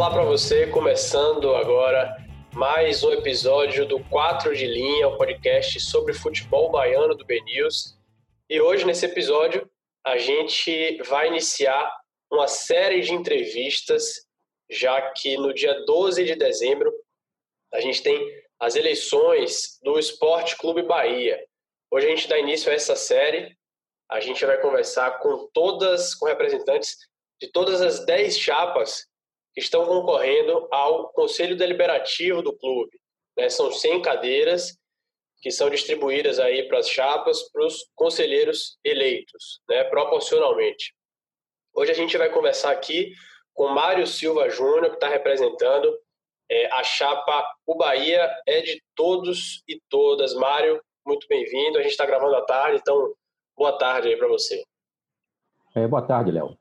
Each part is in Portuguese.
Olá para você, começando agora mais um episódio do 4 de Linha, o um podcast sobre futebol baiano do BNews. E hoje, nesse episódio, a gente vai iniciar uma série de entrevistas, já que no dia 12 de dezembro a gente tem as eleições do Esporte Clube Bahia. Hoje a gente dá início a essa série. A gente vai conversar com todas, com representantes de todas as 10 chapas que estão concorrendo ao Conselho Deliberativo do clube. Né? São 100 cadeiras que são distribuídas aí para as chapas, para os conselheiros eleitos, né? proporcionalmente. Hoje a gente vai conversar aqui com Mário Silva Júnior, que está representando é, a chapa O Bahia é de todos e todas. Mário, muito bem-vindo. A gente está gravando à tarde, então boa tarde aí para você. É, boa tarde, Léo.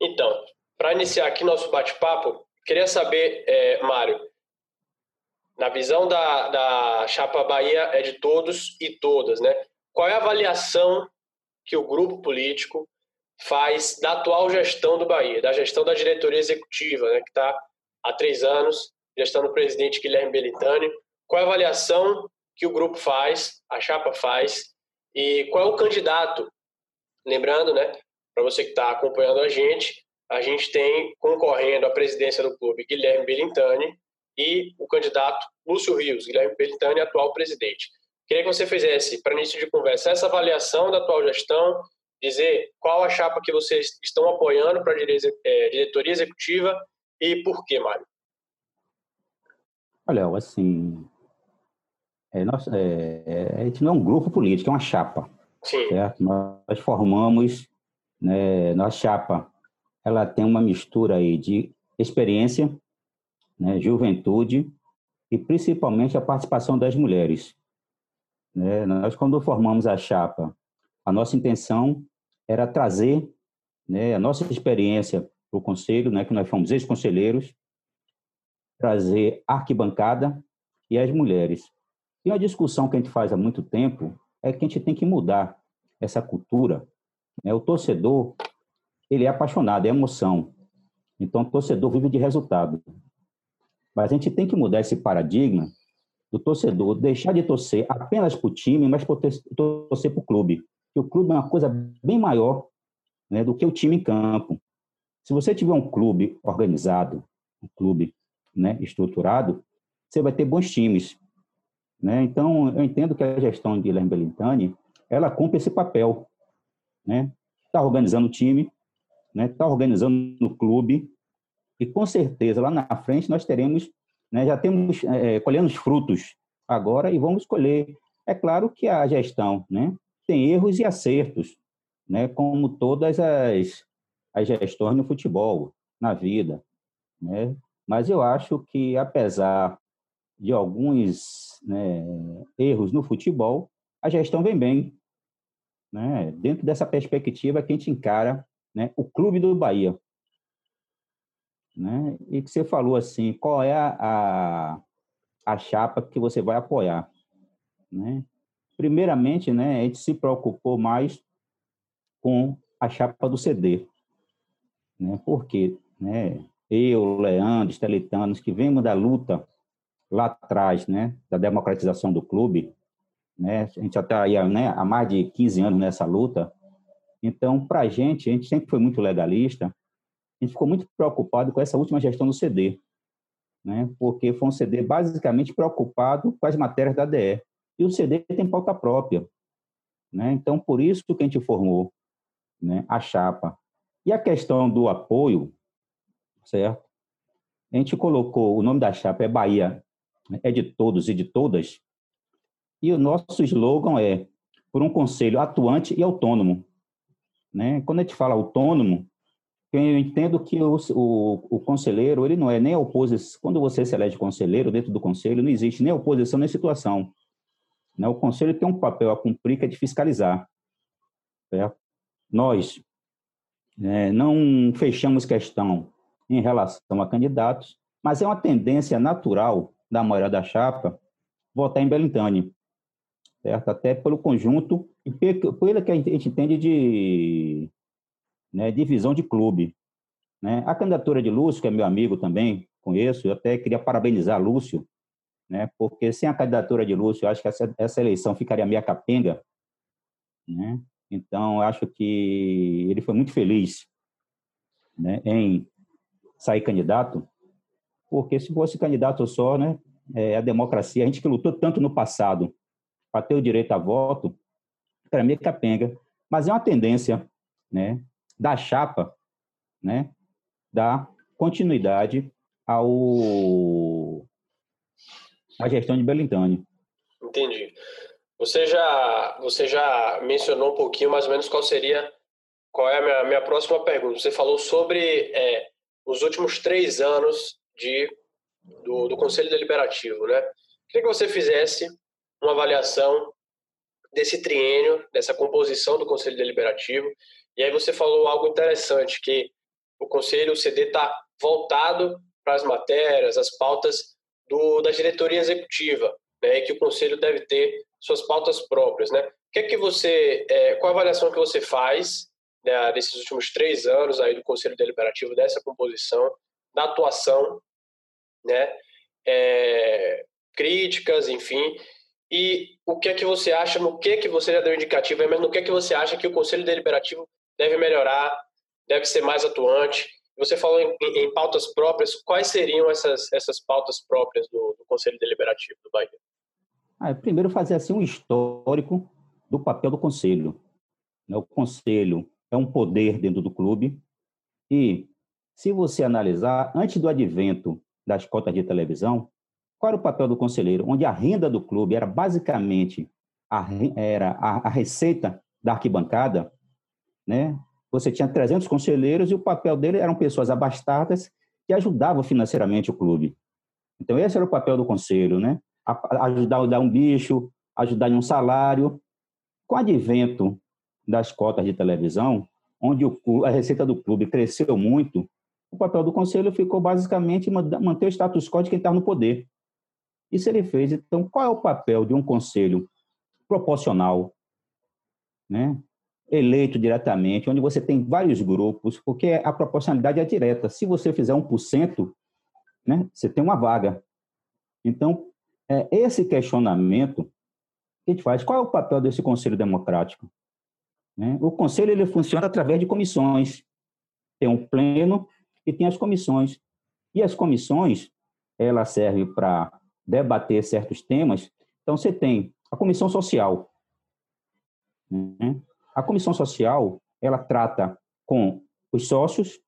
Então, para iniciar aqui nosso bate-papo, queria saber, é, Mário, na visão da, da chapa Bahia é de todos e todas, né? Qual é a avaliação que o grupo político faz da atual gestão do Bahia, da gestão da diretoria executiva, né, que está há três anos, gestão do presidente Guilherme Belitani. Qual é a avaliação que o grupo faz, a chapa faz, e qual é o candidato? Lembrando, né, para você que está acompanhando a gente, a gente tem concorrendo à presidência do clube Guilherme Belintani e o candidato Lúcio Rios, Guilherme Belintani, atual presidente. Queria que você fizesse, para início de conversa, essa avaliação da atual gestão, dizer qual a chapa que vocês estão apoiando para a é, diretoria executiva e por que, Mário? Olha, assim, é, nós, é, é, a gente não é um grupo político, é uma chapa. Sim. Certo? Nós formamos, né, nossa chapa, ela tem uma mistura aí de experiência, né, juventude e principalmente a participação das mulheres. Né? Nós, quando formamos a chapa, a nossa intenção era trazer né, a nossa experiência para o conselho, né, que nós fomos ex-conselheiros, trazer arquibancada e as mulheres. E uma discussão que a gente faz há muito tempo é que a gente tem que mudar essa cultura. Né? O torcedor, ele é apaixonado, é emoção. Então, o torcedor vive de resultado. Mas a gente tem que mudar esse paradigma do torcedor deixar de torcer apenas para o time, mas torcer para o clube. Porque o clube é uma coisa bem maior né, do que o time em campo. Se você tiver um clube organizado, um clube né, estruturado, você vai ter bons times. Né? Então, eu entendo que a gestão de Guilherme Belintani, ela cumpre esse papel. Está né? Organizando o time, né? Tá organizando o clube, e com certeza lá na frente nós teremos, né, já temos é, colhendo os frutos agora e vamos colher. É claro que a gestão né, tem erros e acertos, né, como todas as, as gestões no futebol, na vida. Né? Mas eu acho que, apesar de alguns né, erros no futebol, a gestão vem bem. Né? Dentro dessa perspectiva que a gente encara né, o clube do Bahia. Né? E que você falou assim, qual é a, a, a chapa que você vai apoiar? Né? Primeiramente, né, a gente se preocupou mais com a chapa do CD né? Porque, né, eu, Leandro, Estelitanos, que vemos da luta lá atrás, né, da democratização do clube, né, a gente já está aí né, há mais de 15 anos nessa luta, então, para a gente, a gente sempre foi muito legalista, a gente ficou muito preocupado com essa última gestão do CD, né, porque foi um CD basicamente preocupado com as matérias da DE, e. O CD tem pauta própria, né, então, por isso que a gente formou né, a chapa. E a questão do apoio, certo? A gente colocou, o nome da chapa é Bahia, é de todos e de todas, e o nosso slogan é por um conselho atuante e autônomo. Né? Quando a gente fala autônomo, eu entendo que o, o, o conselheiro ele não é nem oposição. Quando você se elege conselheiro, dentro do conselho, não existe nem oposição nem situação. Né? O conselho tem um papel a cumprir que é de fiscalizar. Nós, é, não fechamos questão em relação a candidatos, mas é uma tendência natural da maioria da chapa votar em Belintani, certo? Até pelo conjunto e pelo que a gente entende de né, divisão de clube. Né? A candidatura de Lúcio, que é meu amigo também, conheço, eu até queria parabenizar Lúcio, né? porque sem a candidatura de Lúcio, eu acho que essa, essa eleição ficaria meio capenga. Né? Então, acho que ele foi muito feliz né, em sair candidato, porque se fosse candidato só, né, é, a democracia, a gente que lutou tanto no passado para ter o direito a voto, para mim é capenga. Mas é uma tendência né, da chapa né, dar continuidade ao à gestão de Belintani. Entendi. Você já, você já mencionou um pouquinho mais ou menos qual seria, qual é a minha, minha próxima pergunta. Você falou sobre é, os últimos três anos de, do, do Conselho Deliberativo, né? Queria que você fizesse uma avaliação desse triênio, dessa composição do Conselho Deliberativo. E aí você falou algo interessante, que o Conselho, o CD, está voltado para as matérias, as pautas do, da diretoria executiva, né, e que o Conselho deve ter suas pautas próprias. Né? Que é que você, é, qual a avaliação que você faz né, desses últimos três anos aí do Conselho Deliberativo, dessa composição, da atuação, né, é, críticas, enfim, e o que é que você acha, no que é que você já deu indicativo, mas no que é que você acha que o Conselho Deliberativo deve melhorar, deve ser mais atuante? Você falou em, em pautas próprias, quais seriam essas, essas pautas próprias do, do Conselho Deliberativo do Bahia? Ah, primeiro fazer assim um histórico do papel do Conselho. Né? O Conselho é um poder dentro do clube e, se você analisar, antes do advento das cotas de televisão, qual era o papel do conselheiro? Onde a renda do clube era basicamente a, era a, a receita da arquibancada, né? Você tinha 300 conselheiros e o papel dele eram pessoas abastadas que ajudavam financeiramente o clube. Então, esse era o papel do conselho, né? Ajudar a dar um bicho, ajudar em um salário. Com o advento das cotas de televisão, onde o, a receita do clube cresceu muito, o papel do conselho ficou basicamente manter o status quo de quem estava no poder. Isso ele fez. Então, qual é o papel de um conselho proporcional, né? eleito diretamente, onde você tem vários grupos, porque a proporcionalidade é direta. Se você fizer 1%, né, você tem uma vaga. Então, é esse questionamento que a gente faz. Qual é o papel desse conselho democrático? Né? O conselho ele funciona através de comissões. Tem um pleno e tem as comissões. E as comissões, ela serve para debater certos temas. Então, você tem a comissão social. Né? A comissão social, ela trata com os sócios,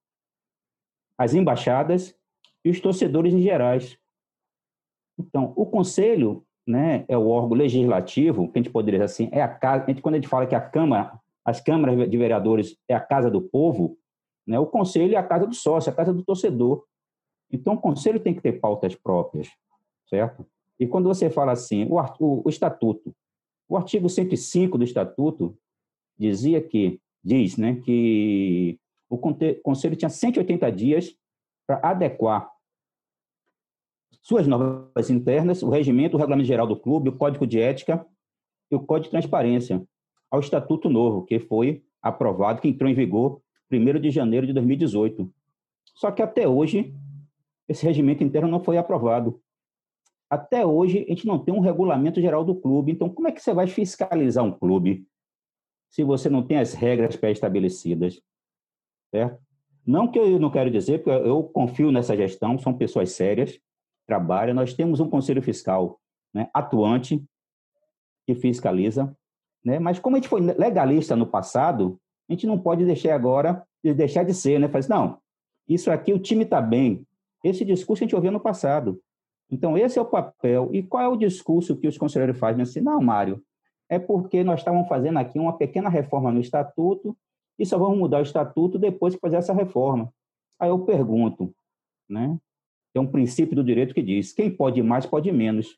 as embaixadas e os torcedores em gerais. Então, o conselho, né, é o órgão legislativo, que a gente poderia dizer assim, é a casa, a gente, quando a gente fala que a Câmara, as câmaras de vereadores é a casa do povo, né, o conselho é a casa do sócio, a casa do torcedor. Então, o conselho tem que ter pautas próprias certo? E quando você fala assim, o, o, o estatuto, o artigo 105 do estatuto dizia que, diz, né, que o conselho tinha 180 dias para adequar suas normas internas, o regimento, o regulamento geral do clube, o código de ética e o código de transparência ao estatuto novo, que foi aprovado, que entrou em vigor 1 de janeiro de 2018. Só que até hoje esse regimento interno não foi aprovado. Até hoje, a gente não tem um regulamento geral do clube. Então, como é que você vai fiscalizar um clube se você não tem as regras pré-estabelecidas? Certo? Não que eu não quero dizer, porque eu confio nessa gestão, são pessoas sérias, trabalham. Nós temos um conselho fiscal né, atuante que fiscaliza, né? mas como a gente foi legalista no passado, a gente não pode deixar agora deixar de ser, né? Faz não, isso aqui o time está bem. Esse discurso a gente ouviu no passado. Então, esse é o papel. E qual é o discurso que os conselheiros fazem? Assim, não, Mário, é porque nós estávamos fazendo aqui uma pequena reforma no estatuto e só vamos mudar o estatuto depois que fazer essa reforma. Aí eu pergunto, né? Tem um princípio do direito que diz: quem pode mais, pode menos.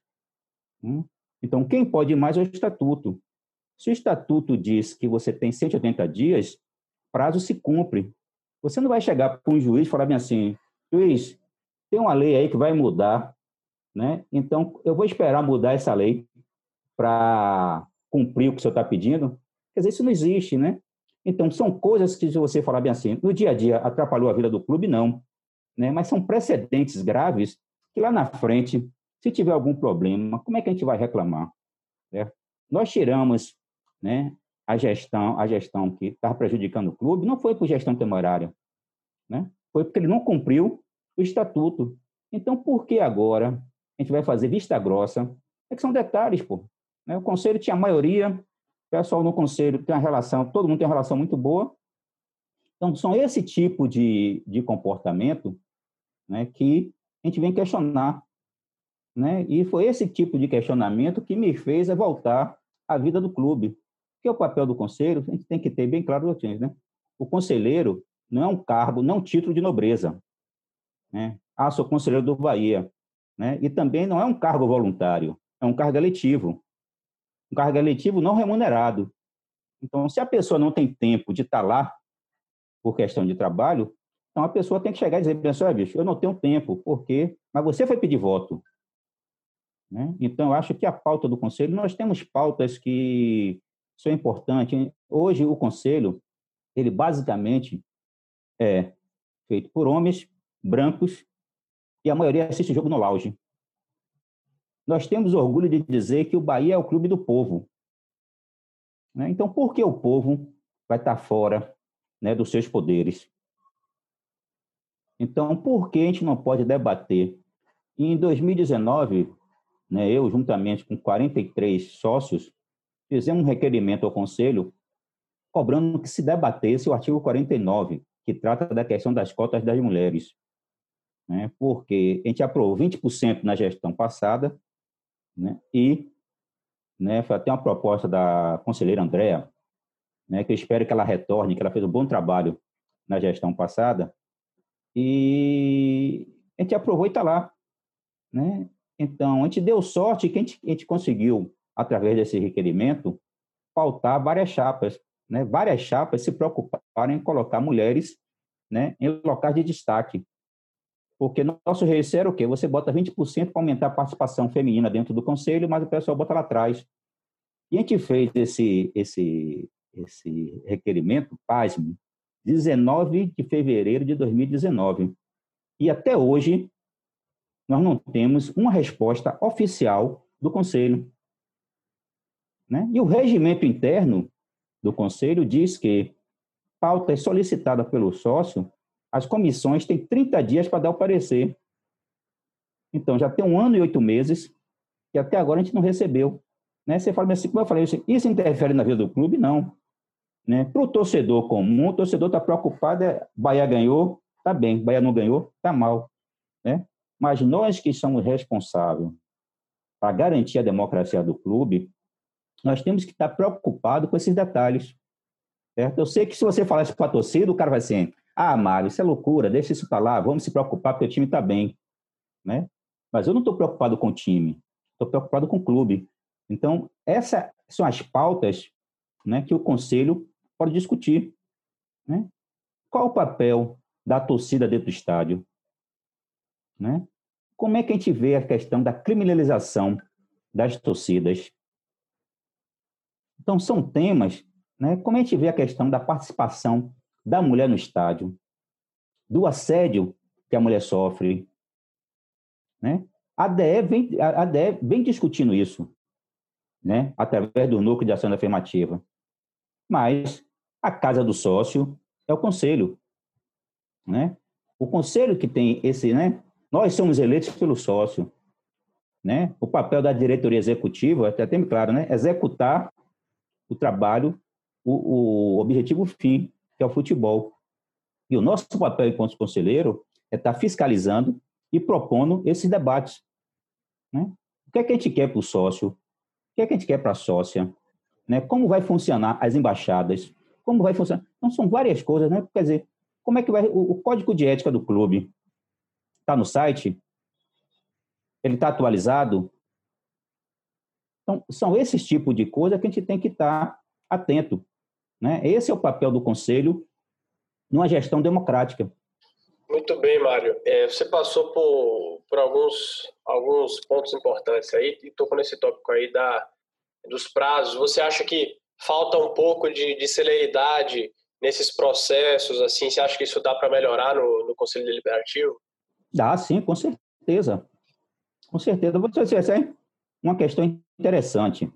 Hum? Então, quem pode mais é o estatuto. Se o estatuto diz que você tem 180 dias, prazo se cumpre. Você não vai chegar para um juiz e falar bem assim: juiz, tem uma lei aí que vai mudar né? Então, eu vou esperar mudar essa lei para cumprir o que o senhor está pedindo. Quer dizer, isso não existe, né? Então, são coisas que, se você falar bem assim, no dia a dia atrapalhou a vida do clube, não. Né? Mas são precedentes graves que lá na frente, se tiver algum problema, como é que a gente vai reclamar? Né? Nós tiramos né, a gestão, a gestão que estava prejudicando o clube, não foi por gestão temerária, né? foi porque ele não cumpriu o estatuto. Então, por que agora a gente vai fazer vista grossa? É que são detalhes, pô. Né? O conselho tinha maioria, o pessoal no conselho tem uma relação, todo mundo tem uma relação muito boa. Então, são esse tipo de, de comportamento né, que a gente vem questionar. Né? E foi esse tipo de questionamento que me fez voltar à vida do clube. Que é o papel do conselho, a gente tem que ter bem claro né? O conselheiro não é um cargo, não é um título de nobreza. Né? Ah, sou conselheiro do Bahia. Né? E também não é um cargo voluntário, é um cargo eletivo. Um cargo eletivo não remunerado. Então, se a pessoa não tem tempo de estar lá por questão de trabalho, então a pessoa tem que chegar e dizer, pessoal, bicho, eu não tenho tempo, por quê? Mas você foi pedir voto. Né? Então, eu acho que a pauta do Conselho, nós temos pautas que são importantes. Hoje, o Conselho, ele basicamente é feito por homens brancos e a maioria assiste o jogo no lounge. Nós temos orgulho de dizer que o Bahia é o clube do povo. Né? Então, por que o povo vai estar fora né, dos seus poderes? Então, por que a gente não pode debater? E em 2019, né, eu, juntamente com 43 sócios, fizemos um requerimento ao Conselho cobrando que se debatesse o artigo 49, que trata da questão das cotas das mulheres. Né? Porque a gente aprovou 20% na gestão passada né? e né, foi até uma proposta da conselheira Andréa, né, que eu espero que ela retorne, que ela fez um bom trabalho na gestão passada, e a gente aprovou e está lá. Né? Então, a gente deu sorte que a gente, a gente conseguiu, através desse requerimento, pautar várias chapas né, várias chapas se preocuparam em colocar mulheres né, em locais de destaque. Porque nosso receio era o quê? Você bota 20% para aumentar a participação feminina dentro do conselho, mas o pessoal bota lá atrás. E a gente fez esse, esse, esse requerimento, pasme, 19 de fevereiro de 2019. E até hoje, nós não temos uma resposta oficial do Conselho. Né? E o regimento interno do Conselho diz que pauta é solicitada pelo sócio, as comissões têm 30 dias para dar o parecer. Então, já tem um ano e oito meses que até agora a gente não recebeu. Né? Você fala assim, como eu falei, isso interfere na vida do clube? Não. Né? Para o torcedor comum, o torcedor está preocupado, é, Bahia ganhou, tá bem, Bahia não ganhou, tá mal. Né? Mas nós que somos responsáveis para garantir a democracia do clube, nós temos que estar preocupados com esses detalhes. Certo? Eu sei que se você falar isso para a torcida, o cara vai assim, ah, Mário, isso é loucura, deixa isso para lá, vamos se preocupar porque o time está bem. Né? Mas eu não estou preocupado com o time, estou preocupado com o clube. Então, essas são as pautas né, que o conselho pode discutir. Né? Qual o papel da torcida dentro do estádio? Né? Como é que a gente vê a questão da criminalização das torcidas? Então, são temas, né? como a gente vê a questão da participação da mulher no estádio, do assédio que a mulher sofre. Né? A DE vem, a DE vem discutindo isso, né? através do núcleo de ação afirmativa. Mas a casa do sócio é o conselho. Né? O conselho que tem esse, né? Nós somos eleitos pelo sócio. Né? O papel da diretoria executiva, até tem claro, né? Executar o trabalho, o, o objetivo fim, que é o futebol. E o nosso papel enquanto conselheiro é estar fiscalizando e propondo esses debates. Né? O que é que a gente quer para o sócio? O que é que a gente quer para a sócia? Né? Como vai funcionar as embaixadas? Como vai funcionar? Então, são várias coisas, né? Quer dizer, como é que vai... O, o código de ética do clube está no site? Ele está atualizado? Então, são esses tipos de coisas que a gente tem que estar atento. Né? Esse é o papel do Conselho numa gestão democrática. Muito bem, Mário. É, você passou por, por alguns, alguns pontos importantes aí e tocou nesse tópico aí da, dos prazos. Você acha que falta um pouco de, de celeridade nesses processos? Assim, você acha que isso dá para melhorar no, no Conselho Deliberativo? Dá, sim, com certeza. Com certeza. Você, é uma questão interessante.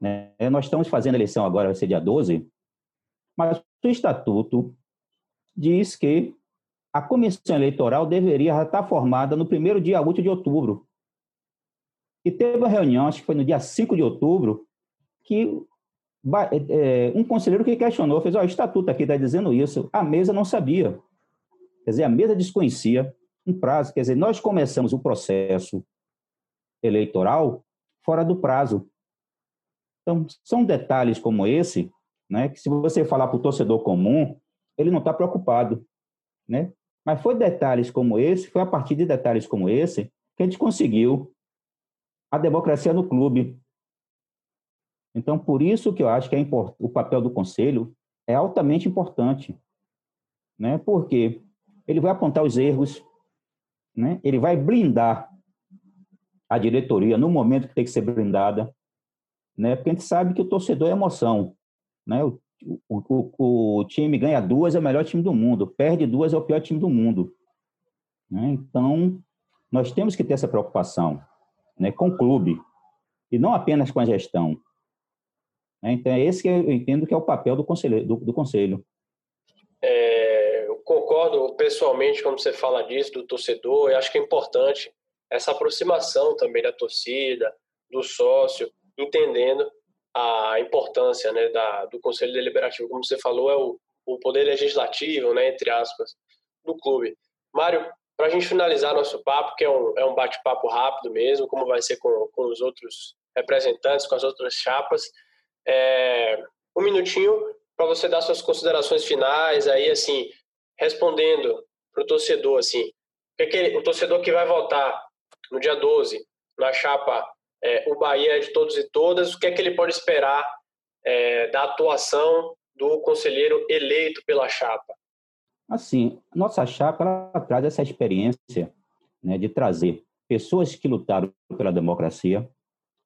Né? Nós estamos fazendo a eleição agora, vai ser dia 12, mas o estatuto diz que a comissão eleitoral deveria estar formada no primeiro dia útil de outubro. E teve uma reunião, acho que foi no dia 5 de outubro, que é, um conselheiro que questionou, fez, ó, oh, o estatuto aqui está dizendo isso, a mesa não sabia. Quer dizer, a mesa desconhecia um prazo. Quer dizer, nós começamos o processo eleitoral fora do prazo. Então, são detalhes como esse, né, que se você falar para o torcedor comum, ele não está preocupado, né? Mas foi detalhes como esse, foi a partir de detalhes como esse que a gente conseguiu a democracia no clube. Então, por isso que eu acho que é import... o papel do conselho é altamente importante, né? Porque ele vai apontar os erros, né? Ele vai blindar a diretoria no momento que tem que ser blindada, né? Porque a gente sabe que o torcedor é emoção, né? O, o, o, time ganha duas é o melhor time do mundo, perde duas é o pior time do mundo, né? Então nós temos que ter essa preocupação, né? Com o clube e não apenas com a gestão. Né? Então é esse que eu entendo que é o papel do conselho. Do, do conselho. É, eu concordo pessoalmente quando você fala disso do torcedor. Eu acho que é importante essa aproximação também da torcida, do sócio, entendendo a importância né, da, do Conselho Deliberativo, como você falou, é o, o poder legislativo, né, entre aspas, do clube. Mário, para a gente finalizar nosso papo, que é um, é um bate-papo rápido mesmo, como vai ser com, com os outros representantes, com as outras chapas, é, um minutinho para você dar suas considerações finais, aí, assim, respondendo para o torcedor, assim, o torcedor que vai votar no dia 12, na chapa é, o Bahia de todos e todas, o que é que ele pode esperar é, da atuação do conselheiro eleito pela chapa? Assim, nossa chapa traz essa experiência né, de trazer pessoas que lutaram pela democracia,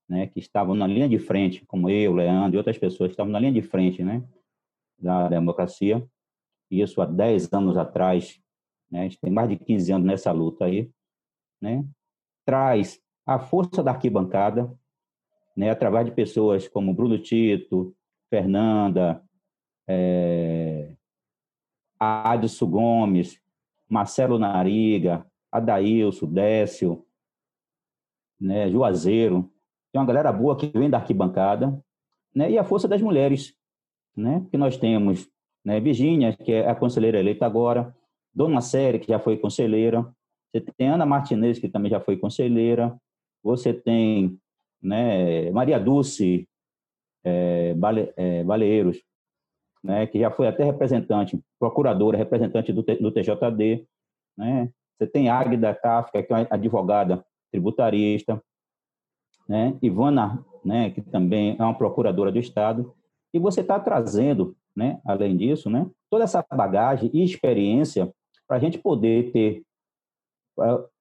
né, que estavam na linha de frente, como eu, Leandro e outras pessoas que estavam na linha de frente né, da democracia, isso há 10 anos atrás, né, a gente tem mais de 15 anos nessa luta aí, né, traz a força da arquibancada, né, através de pessoas como Bruno Tito, Fernanda, é, Adilson Gomes, Marcelo Nariga, Adailson, Décio, né, Juazeiro. Tem uma galera boa que vem da arquibancada, né, e a força das mulheres, né, que nós temos né, Virgínia, que é a conselheira eleita agora, Dona Série, que já foi conselheira, você tem Ana Martinez, que também já foi conselheira. Você tem né, Maria Dulce é, é, né, que já foi até representante, procuradora, representante do, do TJD. Né? Você tem Águida Kafka, que é uma advogada tributarista. Né? Ivana, né, que também é uma procuradora do Estado. E você está trazendo, né, além disso, né, toda essa bagagem e experiência para a gente poder ter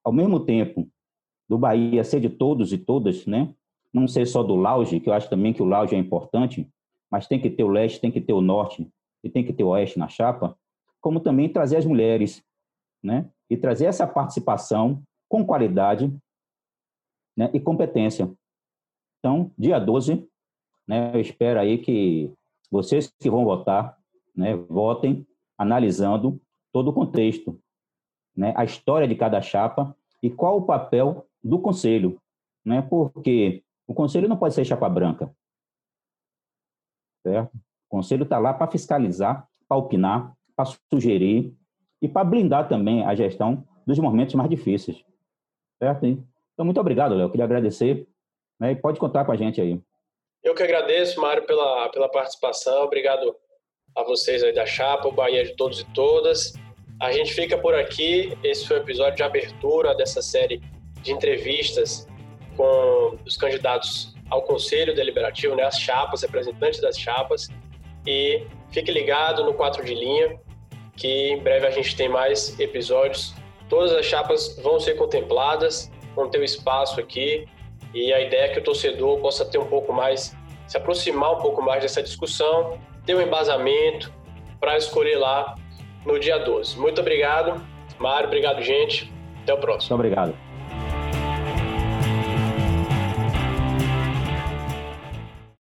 ao mesmo tempo do Bahia ser de todos e todas, né? Não ser só do Lauge, que eu acho também que o Lauge é importante, mas tem que ter o leste, tem que ter o norte e tem que ter o oeste na chapa, como também trazer as mulheres, né? E trazer essa participação com qualidade né? e competência. Então, dia 12, né? Eu espero aí que vocês que vão votar, né? Votem analisando todo o contexto, né, a história de cada chapa e qual o papel do conselho, né? Porque o conselho não pode ser chapa branca, certo? O conselho está lá para fiscalizar, para opinar, para sugerir e para blindar também a gestão dos momentos mais difíceis, certo? Então, muito obrigado, Léo. Queria agradecer né, e pode contar com a gente aí. Eu que agradeço, Mário, pela, pela participação. Obrigado a vocês aí da Chapa, o Bahia de todos e todas. A gente fica por aqui. Esse foi o episódio de abertura dessa série de entrevistas com os candidatos ao Conselho Deliberativo, né, as chapas, representantes das chapas. E fique ligado no 4 de linha, que em breve a gente tem mais episódios. Todas as chapas vão ser contempladas, vão ter um espaço aqui. E a ideia é que o torcedor possa ter um pouco mais se aproximar um pouco mais dessa discussão, ter um embasamento para escolher lá no dia 12. Muito obrigado, Mário. Obrigado, gente. Até o próximo. Muito obrigado.